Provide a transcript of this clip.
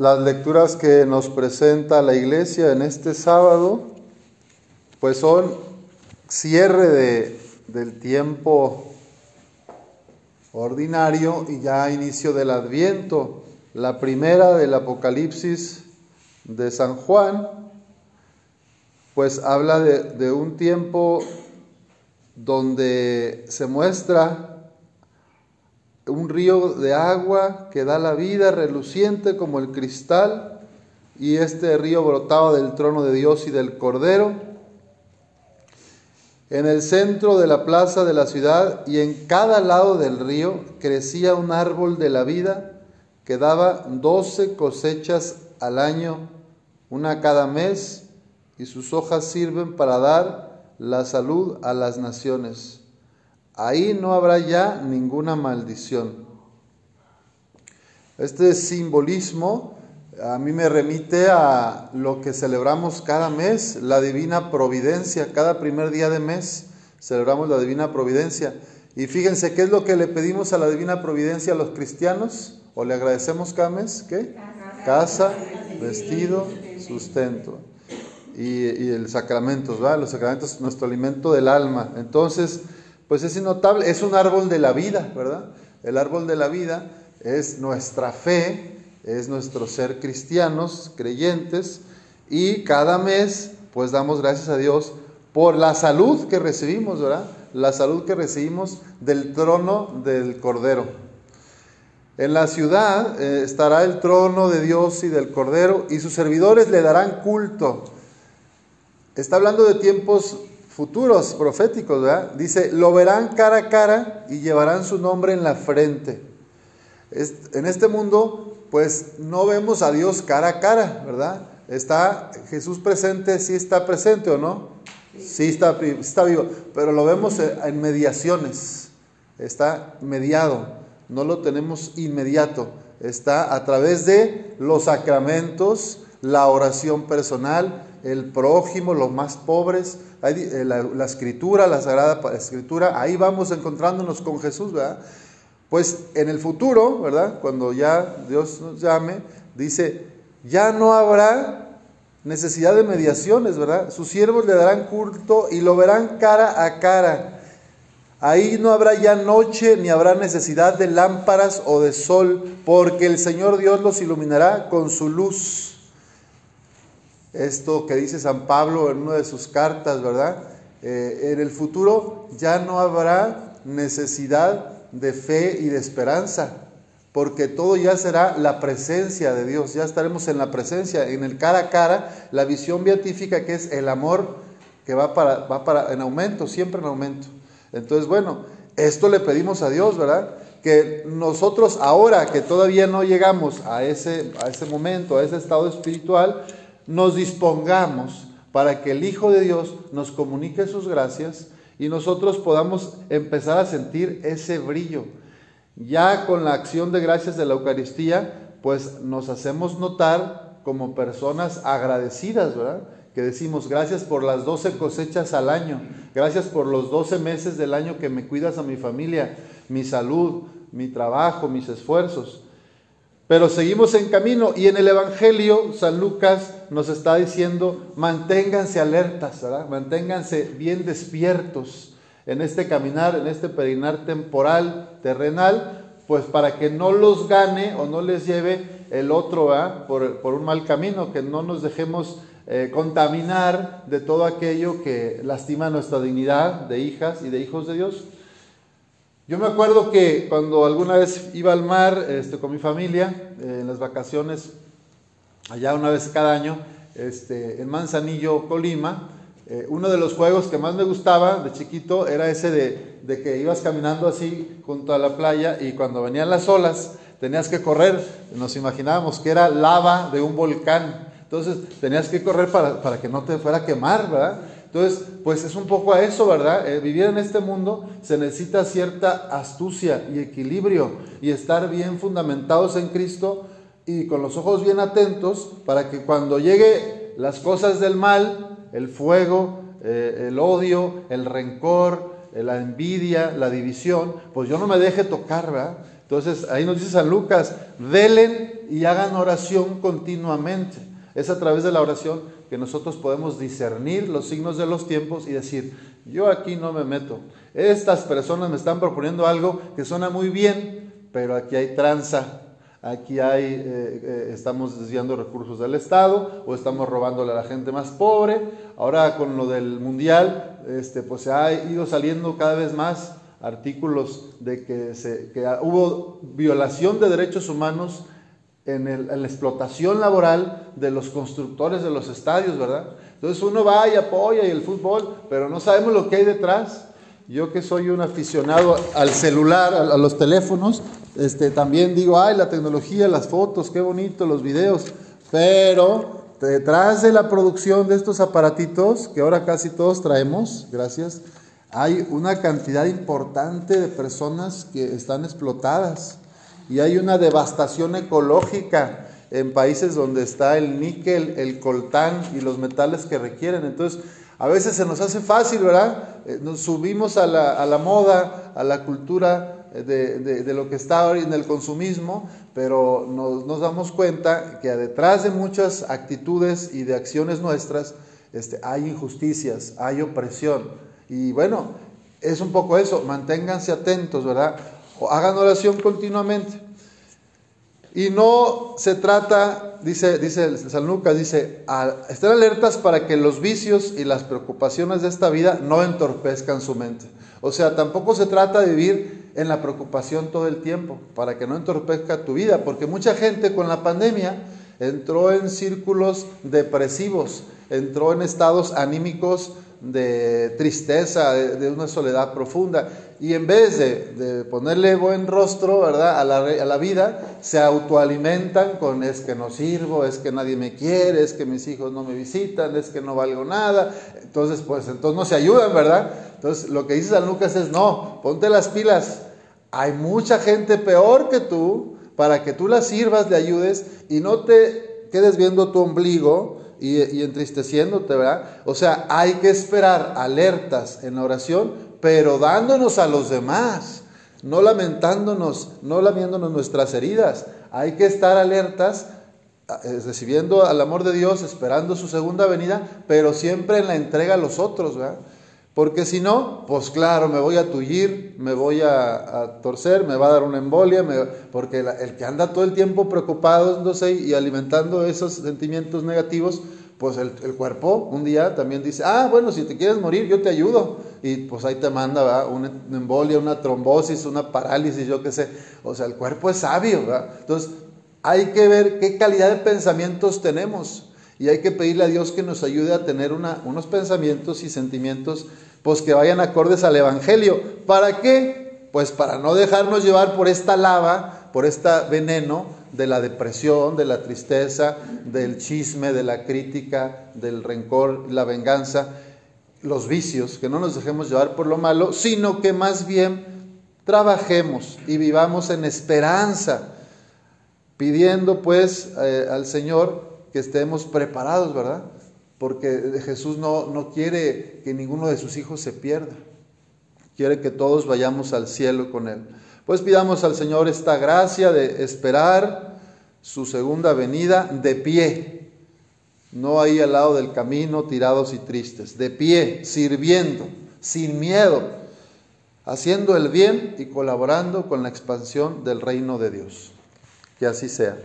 Las lecturas que nos presenta la iglesia en este sábado, pues son cierre de, del tiempo ordinario y ya inicio del adviento. La primera del Apocalipsis de San Juan, pues habla de, de un tiempo donde se muestra un río de agua que da la vida, reluciente como el cristal, y este río brotaba del trono de Dios y del Cordero. En el centro de la plaza de la ciudad y en cada lado del río crecía un árbol de la vida que daba doce cosechas al año, una cada mes, y sus hojas sirven para dar la salud a las naciones. Ahí no habrá ya ninguna maldición. Este simbolismo a mí me remite a lo que celebramos cada mes, la divina providencia. Cada primer día de mes celebramos la divina providencia. Y fíjense, ¿qué es lo que le pedimos a la divina providencia a los cristianos? ¿O le agradecemos cada mes? ¿Qué? Casa, vestido, sustento. Y, el sacramentos, ¿verdad? Los sacramentos, nuestro alimento del alma. Entonces, pues es innotable, es un árbol de la vida, ¿verdad? El árbol de la vida es nuestra fe, es nuestro ser cristianos, creyentes, y cada mes pues damos gracias a Dios por la salud que recibimos, ¿verdad? La salud que recibimos del trono del Cordero. En la ciudad eh, estará el trono de Dios y del Cordero, y sus servidores le darán culto. Está hablando de tiempos futuros proféticos, ¿verdad? Dice, lo verán cara a cara y llevarán su nombre en la frente. En este mundo, pues no vemos a Dios cara a cara, ¿verdad? ¿Está Jesús presente? ¿Sí está presente o no? Sí está, está vivo, pero lo vemos en mediaciones, está mediado, no lo tenemos inmediato, está a través de los sacramentos, la oración personal, el prójimo, los más pobres, eh, la, escritura, la sagrada escritura, ahí vamos encontrándonos con Jesús, ¿verdad? Pues en el futuro, ¿verdad? Cuando ya Dios nos llame, dice, ya no habrá necesidad de mediaciones, ¿verdad? Sus siervos le darán culto y lo verán cara a cara. Ahí no habrá ya noche ni habrá necesidad de lámparas o de sol, porque el Señor Dios los iluminará con su luz. Esto que dice San Pablo en una de sus cartas, ¿verdad? Eh, en el futuro ya no habrá necesidad de fe y de esperanza, porque todo ya será la presencia de Dios, ya estaremos en la presencia, en el cara a cara, la visión beatífica que es el amor que va para, va para en aumento, siempre en aumento. Entonces, bueno, esto le pedimos a Dios, ¿verdad? Que nosotros ahora que todavía no llegamos a ese, a ese momento, a ese estado espiritual, nos dispongamos para que el Hijo de Dios nos comunique sus gracias y nosotros podamos empezar a sentir ese brillo. Ya con la acción de gracias de la Eucaristía, pues nos hacemos notar como personas agradecidas, ¿verdad? Que decimos, gracias por las 12 cosechas al año, gracias por los 12 meses del año que me cuidas a mi familia, mi salud, mi trabajo, mis esfuerzos. Pero seguimos en camino y en el Evangelio San Lucas nos está diciendo, manténganse alertas, ¿verdad? manténganse bien despiertos en este caminar, en este peregrinar temporal, terrenal, pues para que no los gane o no les lleve el otro por, por, un mal camino, que no nos dejemos eh, contaminar de todo aquello que lastima nuestra dignidad de hijas y de hijos de Dios. Yo me acuerdo que cuando alguna vez iba al mar este, con mi familia, eh, en las vacaciones, allá una vez cada año, este, en Manzanillo, Colima, eh, uno de los juegos que más me gustaba de chiquito era ese de, de, que ibas caminando así junto a la playa y cuando venían las olas tenías que correr, nos imaginábamos que era lava de un volcán, entonces tenías que correr para, para que no te fuera a quemar, ¿verdad? Entonces, pues es un poco a eso, ¿verdad? Eh, vivir en este mundo se necesita cierta astucia y equilibrio y estar bien fundamentados en Cristo y con los ojos bien atentos para que cuando llegue las cosas del mal, el fuego, eh, el odio, el rencor, eh, la envidia, la división, pues yo no me deje tocar. Entonces, ahí nos dice San Lucas, velen y hagan oración continuamente. Es a través de la oración que nosotros podemos discernir los signos de los tiempos y decir, yo aquí no me meto. Estas personas me están proponiendo algo que suena muy bien, pero aquí hay tranza, aquí hay, eh, eh, estamos desviando recursos del Estado o estamos robándole a la gente más pobre. Ahora con lo del mundial, este, pues se ha ido saliendo cada vez más artículos de que, se, que hubo violación de derechos humanos en, el, la explotación laboral de los constructores de los estadios, ¿verdad? Entonces uno va y apoya y el fútbol, pero no sabemos lo que hay detrás. Yo que soy un aficionado al celular, a, los teléfonos, este, también digo, ay, la tecnología, las fotos, qué bonito, los videos, pero detrás de la producción de estos aparatitos, que ahora casi todos traemos, gracias, hay una cantidad importante de personas que están explotadas y hay una devastación ecológica en países donde está el níquel, el coltán y los metales que requieren. Entonces, a veces se nos hace fácil, ¿verdad? Eh, nos subimos a la, a la moda, a la cultura de, de, de, lo que está hoy en el consumismo, pero nos, nos, damos cuenta que detrás de muchas actitudes y de acciones nuestras este, hay injusticias, hay opresión. Y bueno, es un poco eso, manténganse atentos, ¿verdad? O hagan oración continuamente. Y no se trata, dice, dice San Lucas, dice, a, estén alertas para que los vicios y las preocupaciones de esta vida no entorpezcan su mente. O sea, tampoco se trata de vivir en la preocupación todo el tiempo, para que no entorpezca tu vida, porque mucha gente con la pandemia entró en círculos depresivos, entró en estados anímicos de tristeza, de, una soledad profunda. Y en vez de, ponerle buen rostro, ¿verdad? A la, a la, vida, se autoalimentan con es que no sirvo, es que nadie me quiere, es que mis hijos no me visitan, es que no valgo nada. Entonces, pues entonces no se ayudan, ¿verdad? Entonces lo que dice San Lucas es, no, ponte las pilas. Hay mucha gente peor que tú para que tú la sirvas, le ayudes y no te quedes viendo tu ombligo y, entristeciéndote, ¿verdad? O sea, hay que esperar alertas en la oración, pero dándonos a los demás, no lamentándonos, no lamiéndonos nuestras heridas. Hay que estar alertas, eh, recibiendo al amor de Dios, esperando su segunda venida, pero siempre en la entrega a los otros, ¿verdad? Porque si no, pues claro, me voy a tullir, me voy a, torcer, me va a dar una embolia, porque el que anda todo el tiempo preocupándose y alimentando esos sentimientos negativos, pues el, cuerpo un día también dice, ah, bueno, si te quieres morir, yo te ayudo. Y pues ahí te manda una embolia, una trombosis, una parálisis, yo qué sé. O sea, el cuerpo es sabio. Entonces, hay que ver qué calidad de pensamientos tenemos y hay que pedirle a Dios que nos ayude a tener unos pensamientos y sentimientos pues que vayan acordes al Evangelio. ¿Para qué? Pues para no dejarnos llevar por esta lava, por este veneno de la depresión, de la tristeza, del chisme, de la crítica, del rencor, la venganza, los vicios, que no nos dejemos llevar por lo malo, sino que más bien trabajemos y vivamos en esperanza, pidiendo pues eh, al Señor que estemos preparados, ¿verdad? Porque Jesús no, no quiere que ninguno de sus hijos se pierda. Quiere que todos vayamos al cielo con Él. Pues pidamos al Señor esta gracia de esperar su segunda venida de pie, no ahí al lado del camino tirados y tristes, de pie, sirviendo, sin miedo, haciendo el bien y colaborando con la expansión del reino de Dios. Que así sea.